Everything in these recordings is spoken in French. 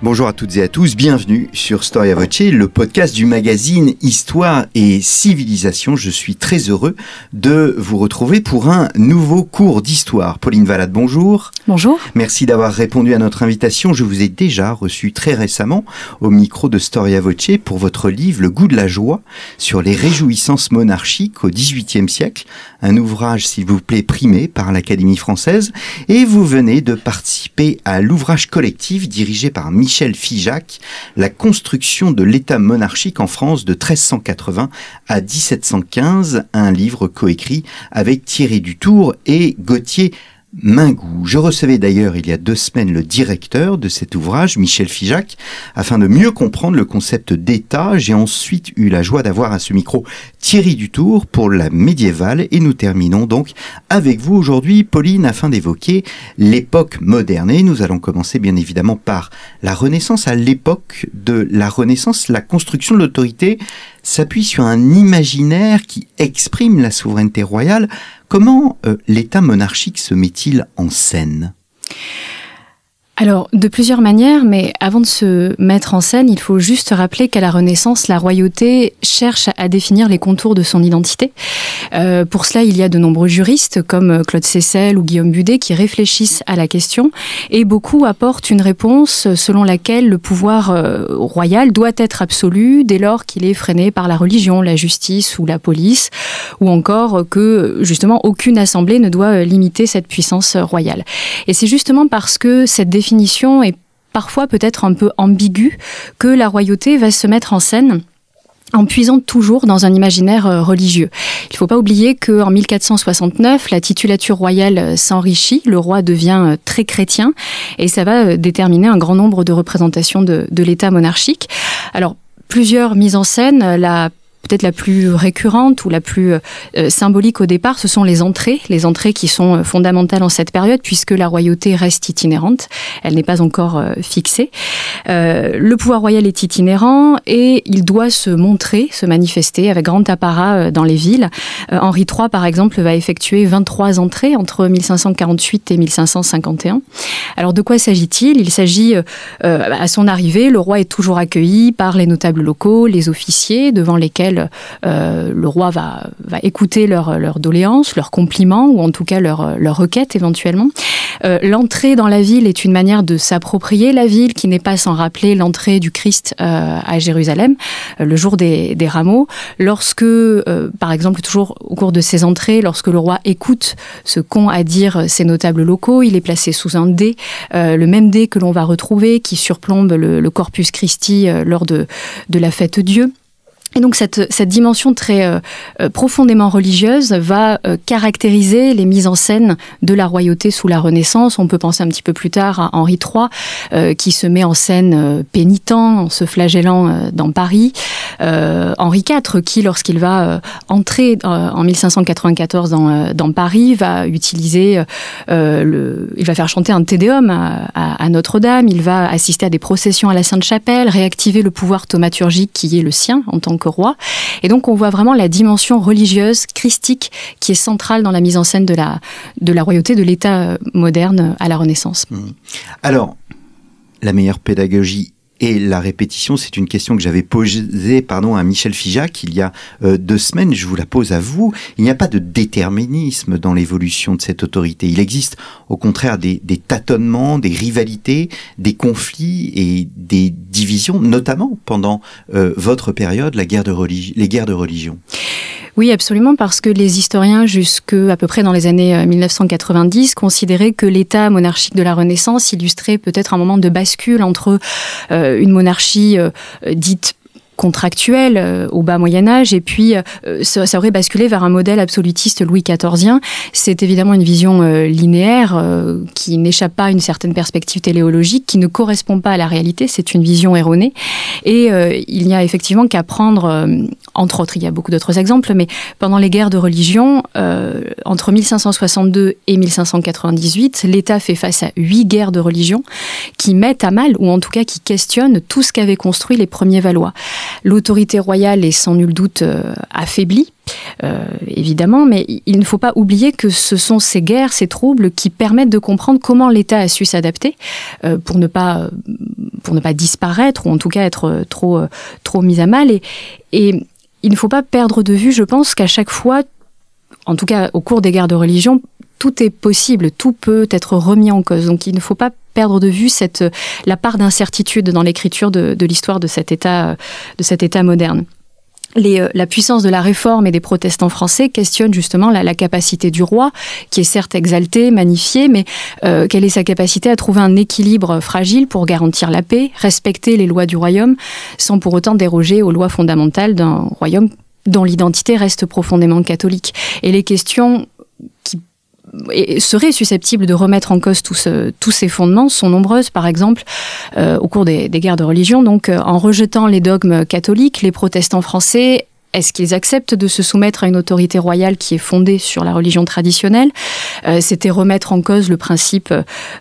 Bonjour à toutes et à tous, bienvenue sur Storia Voce, le podcast du magazine Histoire et Civilisation. Je suis très heureux de vous retrouver pour un nouveau cours d'histoire. Pauline Valade, bonjour. Bonjour. Merci d'avoir répondu à notre invitation. Je vous ai déjà reçu très récemment au micro de Storia Voce pour votre livre Le goût de la joie sur les réjouissances monarchiques au XVIIIe siècle, un ouvrage, s'il vous plaît, primé par l'Académie française. Et vous venez de participer à l'ouvrage collectif dirigé par Michel Figeac, La construction de l'État monarchique en France de 1380 à 1715, un livre coécrit avec Thierry Dutour et Gauthier Mingou. Je recevais d'ailleurs il y a deux semaines le directeur de cet ouvrage, Michel Figeac, afin de mieux comprendre le concept d'État. J'ai ensuite eu la joie d'avoir à ce micro Thierry Dutour pour la médiévale et nous terminons donc avec vous aujourd'hui, Pauline, afin d'évoquer l'époque moderne. Et nous allons commencer bien évidemment par la Renaissance. À l'époque de la Renaissance, la construction de l'autorité s'appuie sur un imaginaire qui exprime la souveraineté royale. Comment euh, l'État monarchique se met-il en scène? Alors, de plusieurs manières, mais avant de se mettre en scène, il faut juste rappeler qu'à la Renaissance, la royauté cherche à définir les contours de son identité. Euh, pour cela, il y a de nombreux juristes, comme Claude Cessel ou Guillaume Budet, qui réfléchissent à la question, et beaucoup apportent une réponse selon laquelle le pouvoir euh, royal doit être absolu dès lors qu'il est freiné par la religion, la justice ou la police, ou encore que, justement, aucune assemblée ne doit limiter cette puissance royale. Et c'est justement parce que cette définition définition est parfois peut-être un peu ambiguë que la royauté va se mettre en scène en puisant toujours dans un imaginaire euh, religieux. Il ne faut pas oublier qu'en 1469, la titulature royale euh, s'enrichit, le roi devient euh, très chrétien, et ça va déterminer un grand nombre de représentations de, de l'État monarchique. Alors, plusieurs mises en scène, la peut-être la plus récurrente ou la plus euh, symbolique au départ, ce sont les entrées, les entrées qui sont euh, fondamentales en cette période puisque la royauté reste itinérante, elle n'est pas encore euh, fixée. le pouvoir royal est itinérant et il doit se montrer, se manifester avec grand apparat dans les villes. Henri III, par exemple, va effectuer 23 entrées entre 1548 et 1551. Alors de quoi s'agit-il? Il s'agit, à son arrivée, le roi est toujours accueilli par les notables locaux, les officiers, devant lesquels euh, le roi va, écouter leurs leur doléances, leurs compliments, ou en tout cas leurs leur requêtes éventuellement. Euh, l'entrée dans la ville est une manière de s'approprier la ville qui n'est pas sans rappeler l'entrée du Christ euh, à Jérusalem, le jour des, rameaux. Lorsque, par exemple, toujours au cours de ces entrées, lorsque le roi écoute ce qu'ont à dire ces notables locaux, il est placé sous un dé, le même dé que l'on va retrouver, qui surplombe le, Corpus Christi lors de la fête Dieu. Et donc cette, cette dimension très euh, euh, profondément religieuse va euh, caractériser les mises en scène de la royauté sous la Renaissance. On peut penser un petit peu plus tard à Henri III qui se met en scène pénitent en se flagellant dans Paris. Henri IV qui, lorsqu'il va entrer en 1594 dans, dans Paris, va utiliser, le, il va faire chanter un tédéum à, à, à Notre-Dame. Il va assister à des processions à la Sainte-Chapelle, réactiver le pouvoir thaumaturgique qui est le sien en tant roi. Et donc on voit vraiment la dimension religieuse, christique, qui est centrale dans la mise en scène de la, de la royauté, de l'État moderne à la Renaissance. Mmh. Alors, la meilleure pédagogie et la répétition, c'est une question que j'avais posée pardon, à Michel Fijac il y a euh, deux semaines. Je vous la pose à vous. Il n'y a pas de déterminisme dans l'évolution de cette autorité. Il existe au contraire des, tâtonnements, des rivalités, des conflits et des divisions, notamment pendant euh, votre période, la guerre les guerres de religion. Oui, absolument, parce que les historiens, jusque à peu près dans les années 1990, euh, considéraient que l'état monarchique de la Renaissance illustrait peut-être un moment de bascule entre euh, une monarchie euh, dite contractuelle au bas Moyen Âge, et puis ça, ça, aurait basculé vers un modèle absolutiste Louis XIVien. C'est évidemment une vision linéaire qui n'échappe pas à une certaine perspective téléologique, qui ne correspond pas à la réalité. C'est une vision erronée, et il n'y a effectivement qu'à prendre, entre autres, il y a beaucoup d'autres exemples, mais pendant les guerres de religion, entre 1562 et 1598, l'État fait face à huit guerres de religion qui mettent à mal, ou en tout cas qui questionnent tout ce qu'avaient construit les premiers Valois. L'autorité royale est sans nul doute euh, affaiblie, euh, évidemment, mais il ne faut pas oublier que ce sont ces guerres, ces troubles qui permettent de comprendre comment l'État a su s'adapter euh, pour ne pas pour ne pas disparaître ou en tout cas être trop trop mis à mal et, et il ne faut pas perdre de vue, je pense, qu'à chaque fois, en tout cas au cours des guerres de religion, tout est possible, tout peut être remis en cause. Donc il ne faut pas perdre de vue la part d'incertitude dans l'écriture de, l'histoire de cet État, moderne. Euh, la puissance de la réforme et des protestants français questionnent justement la, capacité du roi, qui est certes exalté, magnifié, mais euh, quelle est sa capacité à trouver un équilibre fragile pour garantir la paix, respecter les lois du royaume, sans pour autant déroger aux lois fondamentales d'un royaume dont l'identité reste profondément catholique. Et les questions seraient susceptibles de remettre en cause tous ces fondements sont nombreuses. Par exemple, euh, au cours des, guerres de religion, donc euh, en rejetant les dogmes catholiques, les protestants français est-ce qu'ils acceptent de se soumettre à une autorité royale qui est fondée sur la religion traditionnelle? Euh, C'était remettre en cause le principe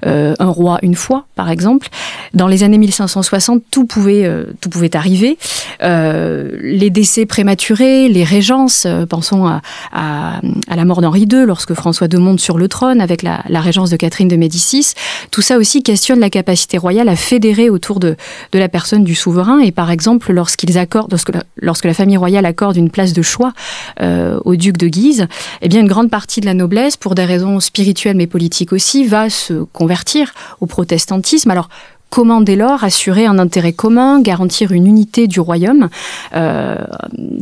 euh, un roi une fois, par exemple. Dans les années 1560, tout pouvait euh, tout pouvait arriver. les décès prématurés, les régences. pensons à, la mort d'Henri II lorsque François II monte sur le trône avec la, la, régence de Catherine de Médicis. Tout ça aussi questionne la capacité royale à fédérer autour de, de la personne du souverain. Et par exemple, lorsqu'ils accordent, lorsque la, famille royale d'une place de choix euh, au duc de Guise, eh bien une grande partie de la noblesse, pour des raisons spirituelles mais politiques aussi, va se convertir au protestantisme. Alors Comment dès lors assurer un intérêt commun, garantir une unité du royaume? Euh,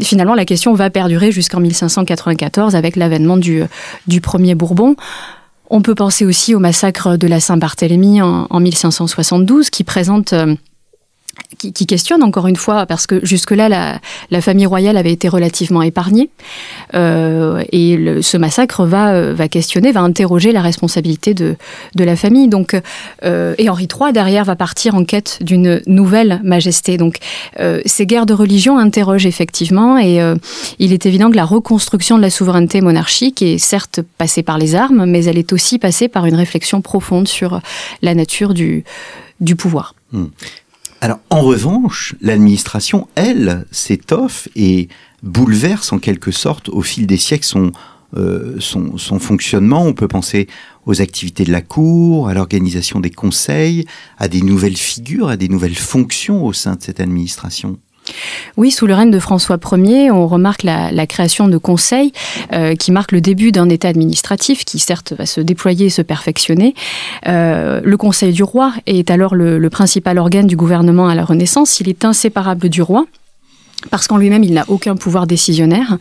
Finalement, la question va perdurer jusqu'en 1594 avec l'avènement du, premier Bourbon. On peut penser aussi au massacre de la Saint-Barthélemy en, en, 1572 qui présente... Euh, qui, qui, questionne encore une fois, parce que jusque-là, la, la, famille royale avait été relativement épargnée. Euh, et le, ce massacre va, euh, va questionner, va interroger la responsabilité de, de la famille. Donc, euh, et Henri III, derrière, va partir en quête d'une nouvelle majesté. Donc, euh, ces guerres de religion interrogent effectivement, et euh, il est évident que la reconstruction de la souveraineté monarchique est certes passée par les armes, mais elle est aussi passée par une réflexion profonde sur la nature du, du pouvoir. Hmm. Alors, en revanche, l'administration, elle, s'étoffe et bouleverse en quelque sorte au fil des siècles son, euh, son, son, fonctionnement. On peut penser aux activités de la Cour, à l'organisation des conseils, à des nouvelles figures, à des nouvelles fonctions au sein de cette administration. Oui, sous le règne de François Ier, on remarque la, création de conseils euh, qui marque le début d'un État administratif qui certes va se déployer et se perfectionner. Euh, le Conseil du roi est alors le principal organe du gouvernement à la Renaissance. Il est inséparable du roi parce qu'en lui-même, il n'a aucun pouvoir décisionnaire.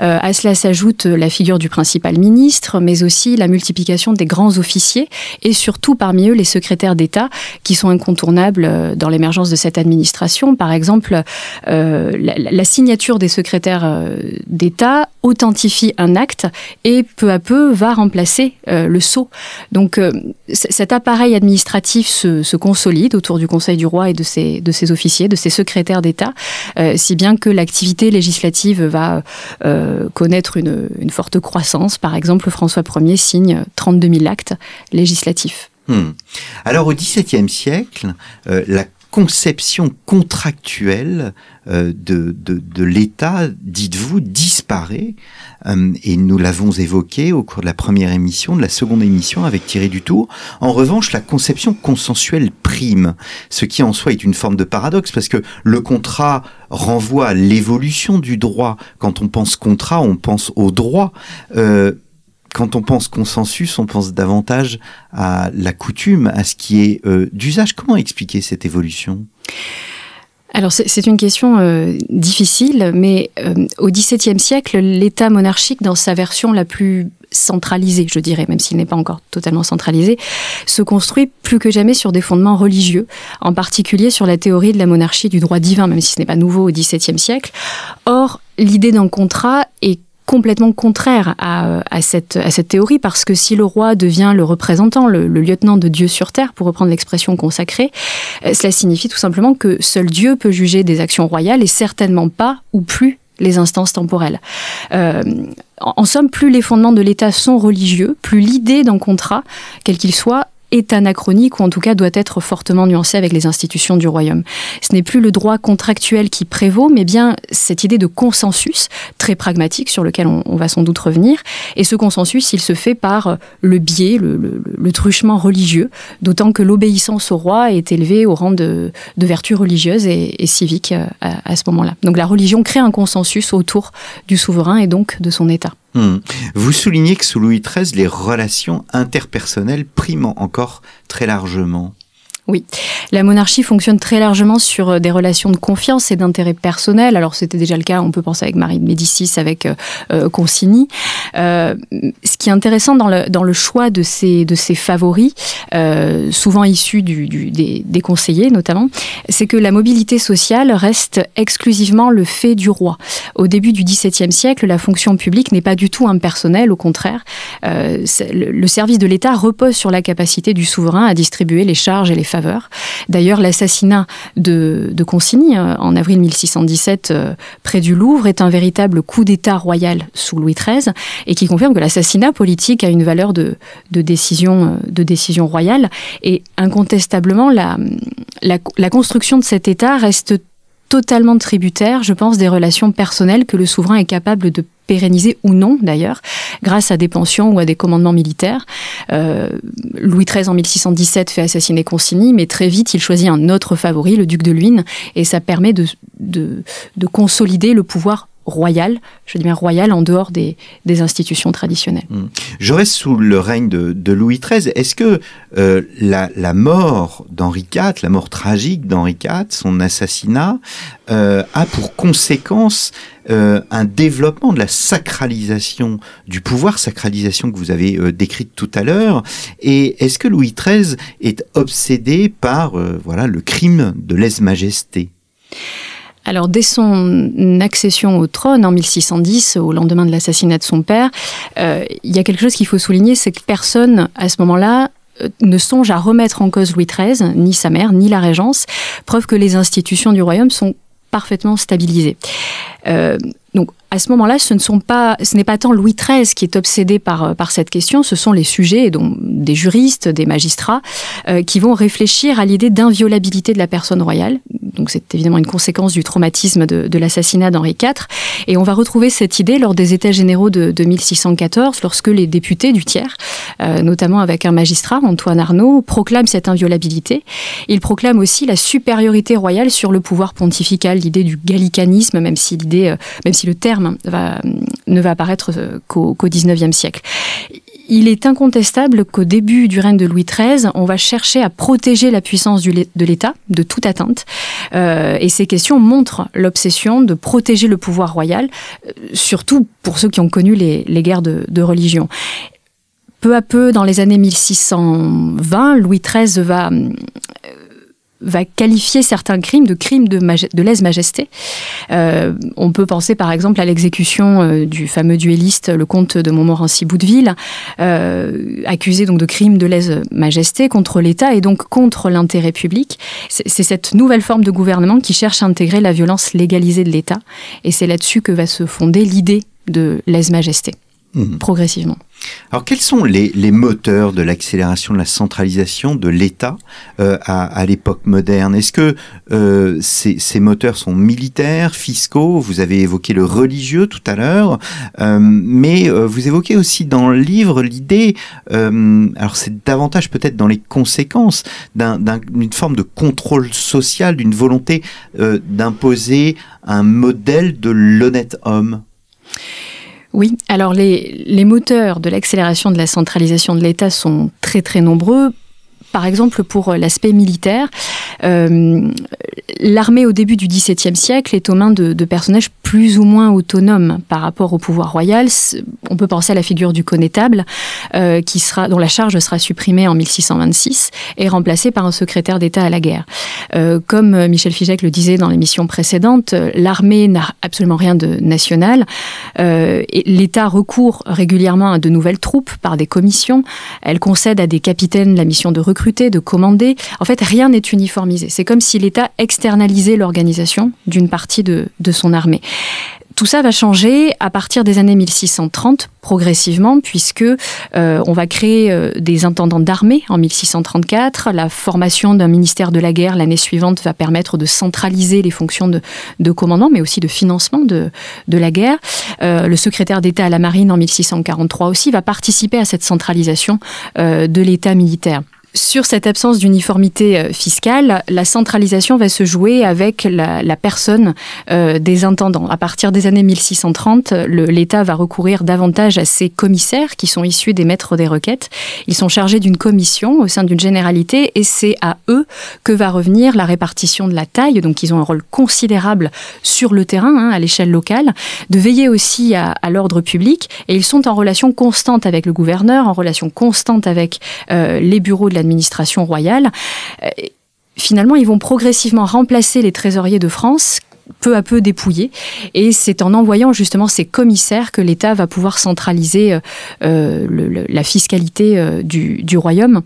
Euh, à cela s'ajoute la figure du principal ministre, mais aussi la multiplication des grands officiers et surtout parmi eux les secrétaires d'État qui sont incontournables euh, dans l'émergence de cette administration. Par exemple, euh, la, signature des secrétaires d'État authentifie un acte et peu à peu va remplacer le sceau. Donc cet appareil administratif se, se, consolide autour du Conseil du roi et de ses, de ses officiers, de ses secrétaires d'État, si bien que l'activité législative va euh, connaître une, forte croissance. Par exemple, François Ier signe 32 000 actes législatifs. Hmm. Alors au XVIIe siècle, euh, la conception contractuelle euh, de, de, de l'État, dites-vous, disparaît. Euh, et nous l'avons évoqué au cours de la première émission, de la seconde émission avec Thierry Dutour. En revanche, la conception consensuelle prime, ce qui en soi est une forme de paradoxe, parce que le contrat renvoie à l'évolution du droit. Quand on pense contrat, on pense au droit. Euh, quand on pense consensus, on pense davantage à la coutume, à ce qui est euh, d'usage. Comment expliquer cette évolution? Alors c'est une question euh, difficile, mais euh, au XVIIe siècle, l'État monarchique, dans sa version la plus centralisé, je dirais, même s'il n'est pas encore totalement centralisé, se construit plus que jamais sur des fondements religieux, en particulier sur la théorie de la monarchie du droit divin, même si ce n'est pas nouveau au XVIIe siècle. Or, l'idée d'un contrat est complètement contraire à, cette, à cette théorie, parce que si le roi devient le représentant, le, lieutenant de Dieu sur terre, pour reprendre l'expression consacrée, euh, cela signifie tout simplement que seul Dieu peut juger des actions royales et certainement pas ou plus les instances temporelles. Euh, en somme, plus les fondements de l'État sont religieux, plus l'idée d'un contrat, quel qu'il soit, est anachronique ou en tout cas doit être fortement nuancé avec les institutions du royaume. Ce n'est plus le droit contractuel qui prévaut, mais bien cette idée de consensus très pragmatique sur lequel on, va sans doute revenir. Et ce consensus, il se fait par le biais, le, truchement religieux, d'autant que l'obéissance au roi est élevée au rang de, vertu religieuse et, civique euh, à ce moment-là. Donc la religion crée un consensus autour du souverain et donc de son État. Hmm. Vous soulignez que sous Louis XIII, les relations interpersonnelles priment encore très largement. Oui, la monarchie fonctionne très largement sur euh, des relations de confiance et d'intérêt personnel. Alors c'était déjà le cas, on peut penser avec Marie de Médicis, avec euh, euh Consigny. Euh, ce qui est intéressant dans le, choix de ces, favoris, souvent issus des, conseillers notamment, c'est que la mobilité sociale reste exclusivement le fait du roi. Au début du XVIIe siècle, la fonction publique n'est pas du tout impersonnelle, au contraire. le, le service de l'État repose sur la capacité du souverain à distribuer les charges et les faveurs D'ailleurs, l'assassinat de, de, Consigny euh, en avril 1617 euh, près du Louvre est un véritable coup d'État royal sous Louis XIII et qui confirme que l'assassinat politique a une valeur de, décision, euh, décision royale. Et incontestablement, la construction de cet État reste totalement tributaire, je pense, des relations personnelles que le souverain est capable de pérenniser ou non d'ailleurs, grâce à des pensions ou à des commandements militaires. Euh, Louis XIII en 1617 fait assassiner Consigny, mais très vite il choisit un autre favori, le duc de Luynes, et ça permet de consolider le pouvoir royal, je dis bien royal en dehors des, institutions traditionnelles. Hmm. Je reste sous le règne de, Louis XIII. Est-ce que euh, la, mort d'Henri IV, la mort tragique d'Henri IV, son assassinat, euh, a pour conséquence euh, un développement de la sacralisation du pouvoir, sacralisation que vous avez décrite tout à l'heure? Et est-ce que Louis XIII est obsédé par voilà le crime de lèse-majesté? Alors, dès son accession au trône en 1610, au lendemain de l'assassinat de son père, euh, il y a quelque chose qu'il faut souligner, c'est que personne, à ce moment-là, euh, ne songe à remettre en cause Louis XIII, ni sa mère, ni la régence, preuve que les institutions du royaume sont parfaitement stabilisées. Euh, donc à ce moment-là, ce n'est pas tant Louis XIII qui est obsédé par cette question, ce sont les sujets, donc des juristes, des magistrats, qui vont réfléchir à l'idée d'inviolabilité de la personne royale. Donc c'est évidemment une conséquence du traumatisme de, l'assassinat d'Henri IV, et on va retrouver cette idée lors des États généraux de, de 1614, lorsque les députés du tiers, euh, notamment avec un magistrat, Antoine Arnaud, proclament cette inviolabilité. Ils proclament aussi la supériorité royale sur le pouvoir pontifical, l'idée du gallicanisme, même si l'idée, euh, même si le terme ne va apparaître euh, qu'au XIXe siècle. Il est incontestable qu'au début du règne de Louis XIII, on va chercher à protéger la puissance de l'État de toute atteinte. Euh, et ces questions montrent l'obsession de protéger le pouvoir royal, euh, surtout pour ceux qui ont connu les, guerres de, de religion. Peu à peu, dans les années 1620, Louis XIII va va qualifier certains crimes de crimes de, de lèse-majesté. Euh, on peut penser par exemple à l'exécution euh, du fameux duelliste, le comte de Montmorency-Bouteville, euh, accusé donc de crimes de lèse-majesté contre l'État et donc contre l'intérêt public. C'est cette nouvelle forme de gouvernement qui cherche à intégrer la violence légalisée de l'État et c'est là-dessus que va se fonder l'idée de lèse-majesté, mmh. progressivement. Alors quels sont les, moteurs de l'accélération de la centralisation de l'État euh, à, l'époque moderne? Est-ce que euh, ces, moteurs sont militaires, fiscaux? Vous avez évoqué le religieux tout à l'heure, euh, mais vous évoquez aussi dans le livre l'idée, alors c'est davantage peut-être dans les conséquences d'une forme de contrôle social, d'une volonté d'imposer un modèle de l'honnête homme. Oui, alors les, moteurs de l'accélération de la centralisation de l'État sont très très nombreux. Par exemple, pour l'aspect militaire, euh, l'armée au début du XVIIe siècle est aux mains de personnages plus ou moins autonome par rapport au pouvoir royal. On peut penser à la figure du connétable, euh, qui sera, dont la charge sera supprimée en 1626 et remplacée par un secrétaire d'État à la guerre. Euh, comme Michel Fijek le disait dans l'émission précédente, l'armée n'a absolument rien de national. Euh, L'État recourt régulièrement à de nouvelles troupes par des commissions. Elle concède à des capitaines la mission de recruter, de commander. En fait, rien n'est uniformisé. C'est comme si l'État externalisait l'organisation d'une partie de, de son armée. Tout ça va changer à partir des années 1630 progressivement puisque euh, on va créer euh, des intendants d'armée en 1634. La formation d'un ministère de la guerre l'année suivante va permettre de centraliser les fonctions de, de commandement mais aussi de financement de, la guerre. Euh, le secrétaire d'État à la marine en 1643 aussi va participer à cette centralisation de l'État militaire. Sur cette absence d'uniformité euh, fiscale, la centralisation va se jouer avec la, la personne euh, des intendants. À partir des années 1630, l'État va recourir davantage à ses commissaires qui sont issus des maîtres des requêtes. Ils sont chargés d'une commission au sein d'une généralité et c'est à eux que va revenir la répartition de la taille. Donc ils ont un rôle considérable sur le terrain, hein, à l'échelle locale, de veiller aussi à, l'ordre public et ils sont en relation constante avec le gouverneur, en relation constante avec euh, les bureaux de royale. Euh, finalement, ils vont progressivement remplacer les trésoriers de France peu à peu dépouillés. Et c'est en envoyant justement ces commissaires que l'État va pouvoir centraliser euh, euh la fiscalité du, royaume.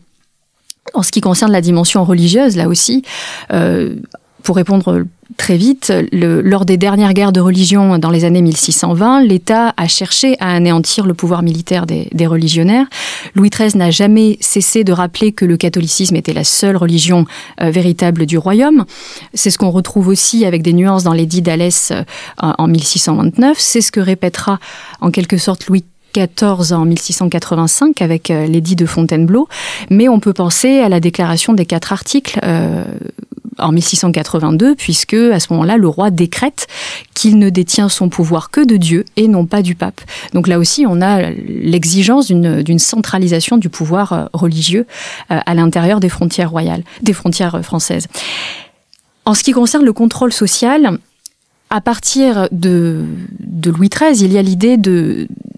En ce qui concerne la dimension religieuse, là aussi, pour répondre très vite, le, lors des dernières guerres de religion dans les années 1620, l'État a cherché à anéantir le pouvoir militaire des, des religionnaires. Louis XIII n'a jamais cessé de rappeler que le catholicisme était la seule religion euh, véritable du royaume. C'est ce qu'on retrouve aussi avec des nuances dans l'édit d'Alès euh, en 1629. C'est ce que répétera en quelque sorte Louis 14 en 1685 avec euh, l'édit de Fontainebleau, mais on peut penser à la déclaration des quatre articles euh, en 1682, puisque à ce moment-là, le roi décrète qu'il ne détient son pouvoir que de Dieu et non pas du pape. Donc là aussi, on a l'exigence d'une centralisation du pouvoir euh, religieux euh, à l'intérieur des frontières royales, des frontières françaises. En ce qui concerne le contrôle social, à partir de, de Louis XIII, il y a l'idée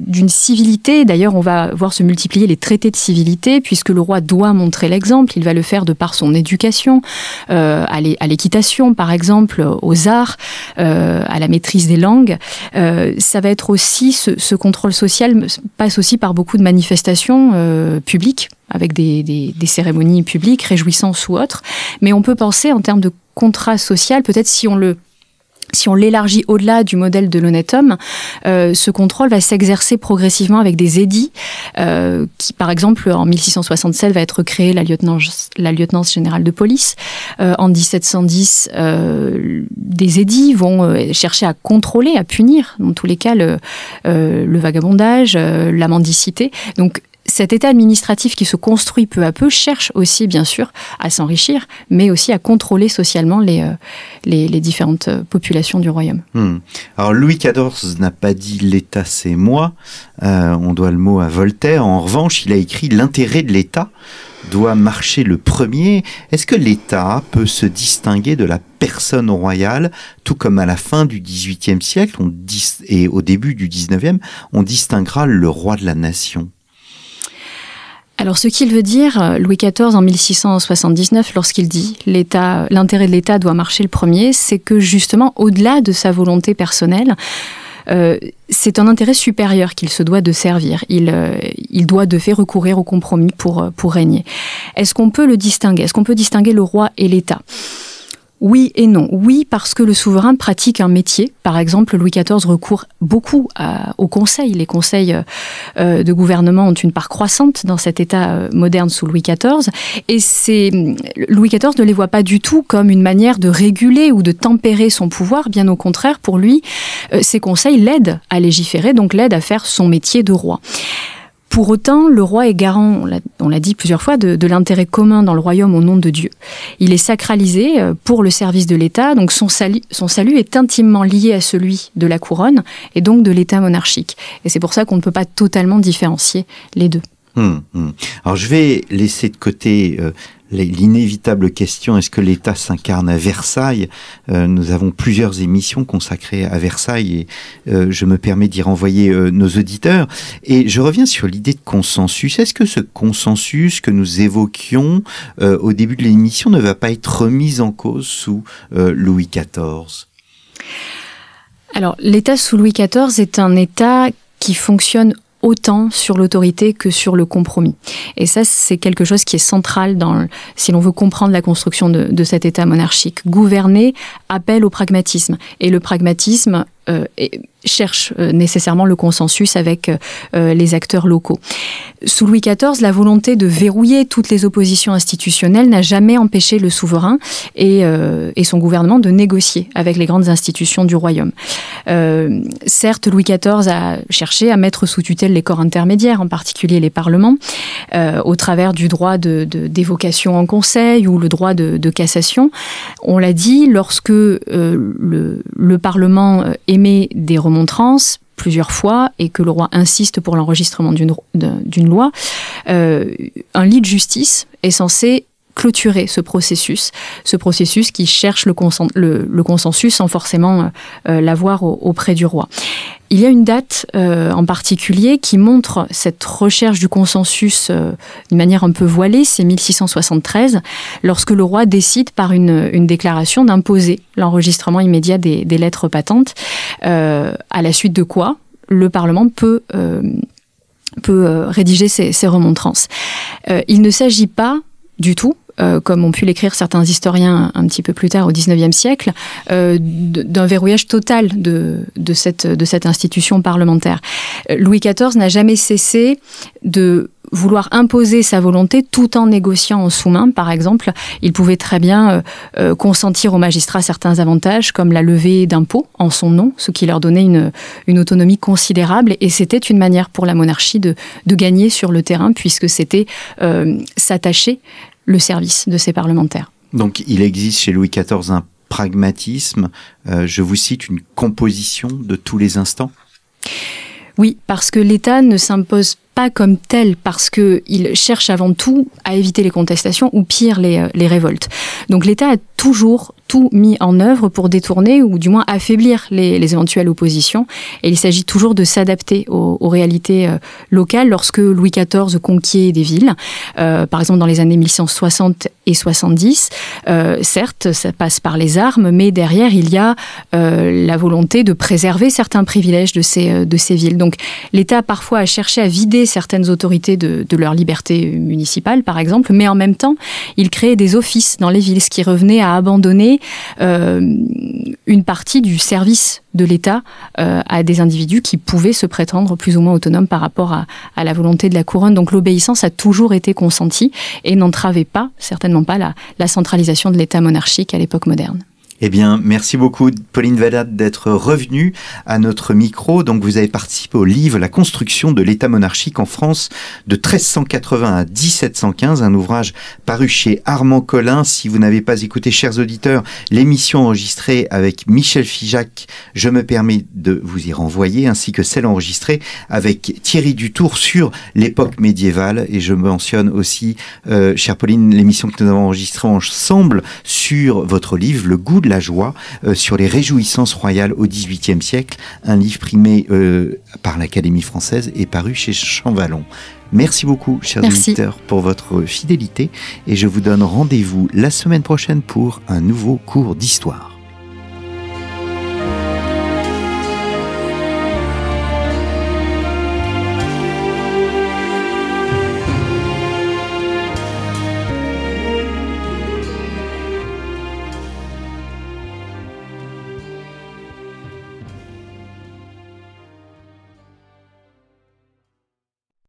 d'une civilité. D'ailleurs, on va voir se multiplier les traités de civilité, puisque le roi doit montrer l'exemple. Il va le faire de par son éducation, euh, à l'équitation, par exemple, aux arts, euh, à la maîtrise des langues. Euh, ça va être aussi, ce, ce, contrôle social passe aussi par beaucoup de manifestations euh, publiques avec des, des, des cérémonies publiques, réjouissances ou autres. Mais on peut penser en termes de contrat social, peut-être si on le si on l'élargit au-delà du modèle de l'honnête homme, euh, ce contrôle va s'exercer progressivement avec des édits, euh, qui par exemple en 1667 va être créée la lieutenance, la générale de police. Euh, en 1710, euh, des édits vont chercher à contrôler, à punir, dans tous les cas, le, le vagabondage, la mendicité. Donc cet état administratif qui se construit peu à peu cherche aussi, bien sûr, à s'enrichir, mais aussi à contrôler socialement les, euh, différentes euh, populations du royaume. Hmm. Alors Louis XIV n'a pas dit l'État c'est moi, euh, on doit le mot à Voltaire. En revanche, il a écrit l'intérêt de l'État doit marcher le premier. Est-ce que l'État peut se distinguer de la personne royale, tout comme à la fin du XVIIIe siècle on et au début du XIXe, on distinguera le roi de la nation alors, ce qu'il veut dire, euh, Louis XIV en 1679, lorsqu'il dit l'intérêt de l'État doit marcher le premier, c'est que justement, au-delà de sa volonté personnelle, euh, c'est un intérêt supérieur qu'il se doit de servir. Il, euh, doit de fait recourir au compromis pour régner. Est-ce qu'on peut le distinguer? Est-ce qu'on peut distinguer le roi et l'État? Oui et non. Oui, parce que le souverain pratique un métier. Par exemple, Louis XIV recourt beaucoup à, au conseil. Les conseils euh, de gouvernement ont une part croissante dans cet État euh, moderne sous Louis XIV. Et c'est Louis XIV ne les voit pas du tout comme une manière de réguler ou de tempérer son pouvoir. Bien au contraire, pour lui, euh, ces conseils l'aident à légiférer, donc l'aident à faire son métier de roi. Pour autant, le roi est garant, on l'a dit plusieurs fois, de, l'intérêt commun dans le royaume au nom de Dieu. Il est sacralisé euh, pour le service de l'État, donc son salut, son salut est intimement lié à celui de la couronne et donc de l'État monarchique. Et c'est pour ça qu'on ne peut pas totalement différencier les deux. Hum, hum. Alors je vais laisser de côté euh, l'inévitable question est-ce que l'État s'incarne à Versailles? Nous avons plusieurs émissions consacrées à Versailles et je me permets d'y renvoyer nos auditeurs. Et je reviens sur l'idée de consensus. Est-ce que ce consensus que nous évoquions au début de l'émission ne va pas être remis en cause sous Louis XIV alors, l'État sous Louis XIV est un État qui fonctionne autant sur l'autorité que sur le compromis. Et ça, c'est quelque chose qui est central dans, si l'on veut comprendre la construction de, de, cet État monarchique. Gouverner appelle au pragmatisme. Et le pragmatisme euh, cherche euh, nécessairement le consensus avec euh, les acteurs locaux. Sous Louis XIV, la volonté de verrouiller toutes les oppositions institutionnelles n'a jamais empêché le souverain et, et, son gouvernement de négocier avec les grandes institutions du royaume. certes, Louis XIV a cherché à mettre sous tutelle les corps intermédiaires, en particulier les parlements, au travers du droit d'évocation en conseil ou le droit de, de cassation. On l'a dit, lorsque le, le Parlement est émet des remontrances plusieurs fois et que le roi insiste pour l'enregistrement d'une loi, euh, un lit de justice est censé clôturer ce processus, ce processus qui cherche le, le, consensus sans forcément euh, l'avoir auprès du roi. Il y a une date euh, en particulier qui montre cette recherche du consensus euh, d'une manière un peu voilée, c'est 1673, lorsque le roi décide par une, une déclaration d'imposer l'enregistrement immédiat des, des, lettres patentes, euh, à la suite de quoi le Parlement peut peut rédiger ces, ces remontrances. il ne s'agit pas du tout euh, comme ont pu l'écrire certains historiens un petit peu plus tard au XIXe siècle, euh, d'un verrouillage total de, de, cette, de cette institution parlementaire. Euh, Louis XIV n'a jamais cessé de vouloir imposer sa volonté tout en négociant en sous-main. Par exemple, il pouvait très bien consentir aux magistrats certains avantages, comme la levée d'impôts en son nom, ce qui leur donnait une, une autonomie considérable. Et c'était une manière pour la monarchie de, de gagner sur le terrain, puisque c'était s'attacher le service de ces parlementaires. Donc il existe chez Louis XIV un pragmatisme, euh, je vous cite une composition de tous les instants Oui, parce que l'État ne s'impose pas comme tel parce qu'il cherche avant tout à éviter les contestations ou pire les, euh, les révoltes. Donc l'État a toujours mis en œuvre pour détourner ou du moins affaiblir les, les éventuelles oppositions. Et il s'agit toujours de s'adapter aux, aux, réalités euh, locales. Lorsque Louis XIV conquiert des villes, euh, par exemple dans les années 1160 et 70, euh, certes, ça passe par les armes, mais derrière, il y a euh, la volonté de préserver certains privilèges de ces, euh, de ces villes. Donc l'État parfois a cherché à vider certaines autorités de, de leur liberté municipale, par exemple, mais en même temps, il créait des offices dans les villes, ce qui revenait à abandonner euh, une partie du service de l'État euh, à des individus qui pouvaient se prétendre plus ou moins autonomes par rapport à, la volonté de la couronne. Donc l'obéissance a toujours été consentie et n'entravait pas, certainement pas, la, la centralisation de l'État monarchique à l'époque moderne. Eh bien, merci beaucoup, Pauline Valade, d'être revenue à notre micro. Donc, vous avez participé au livre La construction de l'État monarchique en France de 1380 à 1715, un ouvrage paru chez Armand Collin. Si vous n'avez pas écouté, chers auditeurs, l'émission enregistrée avec Michel Fijac, je me permets de vous y renvoyer, ainsi que celle enregistrée avec Thierry Dutour sur l'époque médiévale. Et je mentionne aussi, euh, chère Pauline, l'émission que nous avons enregistrée ensemble sur votre livre, Le goût de la joie euh, sur les réjouissances royales au XVIIIe siècle, un livre primé euh, par l'Académie française et paru chez Champvallon. Merci beaucoup, chers Merci. auditeurs, pour votre fidélité et je vous donne rendez-vous la semaine prochaine pour un nouveau cours d'histoire.